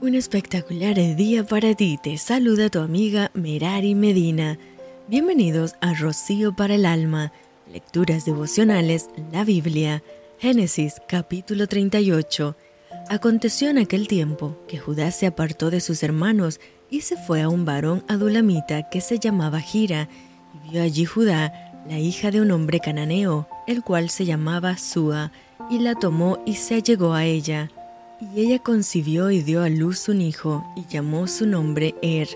Un espectacular día para ti. Te saluda tu amiga Merari Medina. Bienvenidos a Rocío para el Alma. Lecturas devocionales, la Biblia. Génesis capítulo 38. Aconteció en aquel tiempo que Judá se apartó de sus hermanos y se fue a un varón adulamita que se llamaba Gira, y vio allí Judá, la hija de un hombre cananeo, el cual se llamaba Sua, y la tomó y se allegó a ella. Y ella concibió y dio a luz un hijo, y llamó su nombre Er.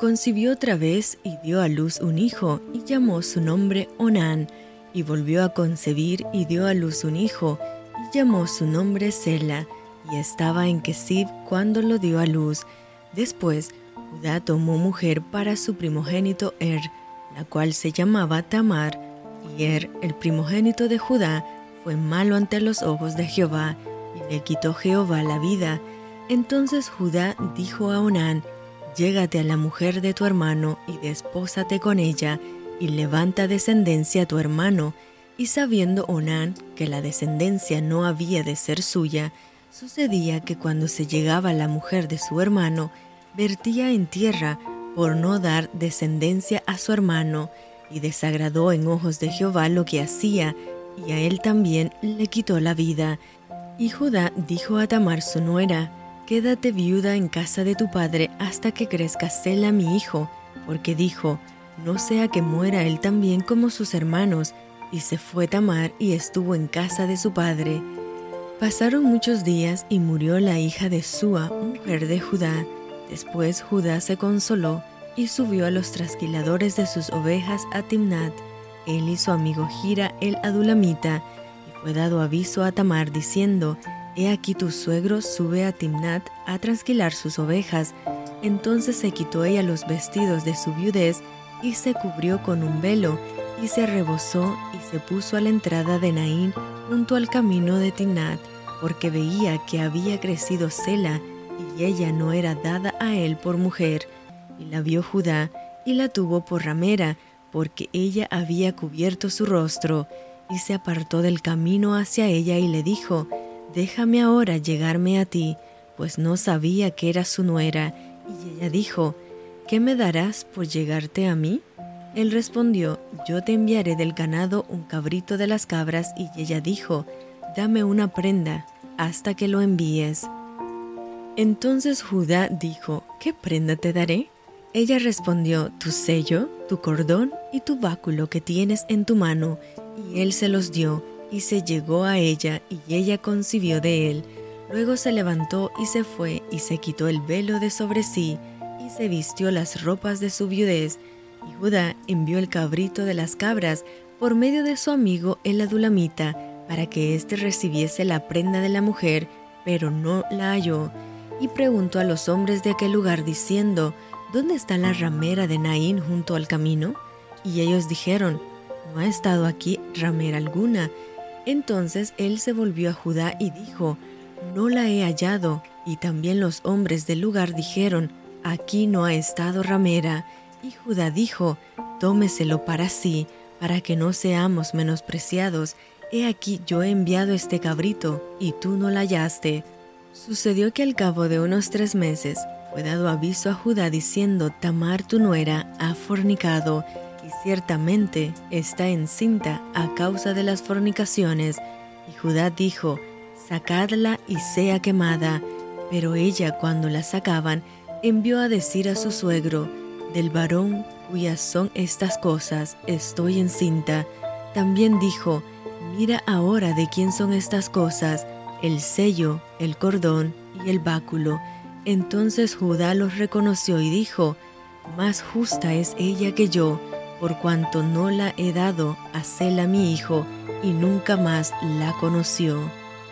Concibió otra vez y dio a luz un hijo, y llamó su nombre Onán. Y volvió a concebir y dio a luz un hijo, y llamó su nombre Sela. Y estaba en Kesib cuando lo dio a luz. Después, Judá tomó mujer para su primogénito Er, la cual se llamaba Tamar. Y Er, el primogénito de Judá, fue malo ante los ojos de Jehová le quitó Jehová la vida. Entonces Judá dijo a Onán, Llégate a la mujer de tu hermano y despósate con ella, y levanta descendencia a tu hermano. Y sabiendo Onán que la descendencia no había de ser suya, sucedía que cuando se llegaba la mujer de su hermano, vertía en tierra por no dar descendencia a su hermano, y desagradó en ojos de Jehová lo que hacía, y a él también le quitó la vida. Y Judá dijo a Tamar su nuera, Quédate viuda en casa de tu padre hasta que crezca Sela mi hijo, porque dijo, No sea que muera él también como sus hermanos. Y se fue Tamar y estuvo en casa de su padre. Pasaron muchos días y murió la hija de Sua, mujer de Judá. Después Judá se consoló y subió a los trasquiladores de sus ovejas a Timnat. Él y su amigo Gira el Adulamita, fue dado aviso a Tamar diciendo, He aquí tu suegro sube a Timnat a trasquilar sus ovejas. Entonces se quitó ella los vestidos de su viudez y se cubrió con un velo y se rebosó y se puso a la entrada de Naín junto al camino de Timnat, porque veía que había crecido Sela y ella no era dada a él por mujer. Y la vio Judá y la tuvo por ramera, porque ella había cubierto su rostro y se apartó del camino hacia ella y le dijo, Déjame ahora llegarme a ti, pues no sabía que era su nuera. Y ella dijo, ¿qué me darás por llegarte a mí? Él respondió, Yo te enviaré del ganado un cabrito de las cabras. Y ella dijo, Dame una prenda hasta que lo envíes. Entonces Judá dijo, ¿qué prenda te daré? Ella respondió, Tu sello, tu cordón y tu báculo que tienes en tu mano y él se los dio, y se llegó a ella, y ella concibió de él. Luego se levantó y se fue, y se quitó el velo de sobre sí, y se vistió las ropas de su viudez. Y Judá envió el cabrito de las cabras por medio de su amigo el adulamita, para que éste recibiese la prenda de la mujer, pero no la halló. Y preguntó a los hombres de aquel lugar, diciendo, ¿Dónde está la ramera de Naín junto al camino? Y ellos dijeron, no ha estado aquí ramera alguna. Entonces él se volvió a Judá y dijo, No la he hallado. Y también los hombres del lugar dijeron, Aquí no ha estado ramera. Y Judá dijo, Tómeselo para sí, para que no seamos menospreciados. He aquí yo he enviado este cabrito, y tú no la hallaste. Sucedió que al cabo de unos tres meses fue dado aviso a Judá diciendo, Tamar tu nuera ha fornicado y ciertamente está encinta a causa de las fornicaciones. Y Judá dijo, sacadla y sea quemada. Pero ella cuando la sacaban, envió a decir a su suegro, del varón cuyas son estas cosas, estoy encinta. También dijo, mira ahora de quién son estas cosas, el sello, el cordón y el báculo. Entonces Judá los reconoció y dijo, más justa es ella que yo, por cuanto no la he dado a Sela mi hijo, y nunca más la conoció.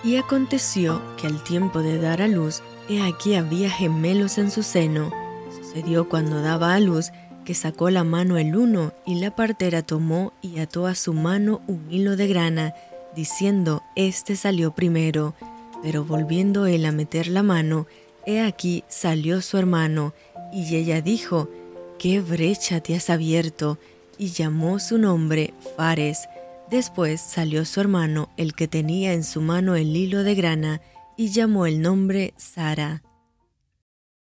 Y aconteció que al tiempo de dar a luz, he aquí había gemelos en su seno. Sucedió cuando daba a luz que sacó la mano el uno, y la partera tomó y ató a su mano un hilo de grana, diciendo, Este salió primero. Pero volviendo él a meter la mano, he aquí salió su hermano, y ella dijo, ¿Qué brecha te has abierto? y llamó su nombre Fares. Después salió su hermano, el que tenía en su mano el hilo de grana, y llamó el nombre Sara.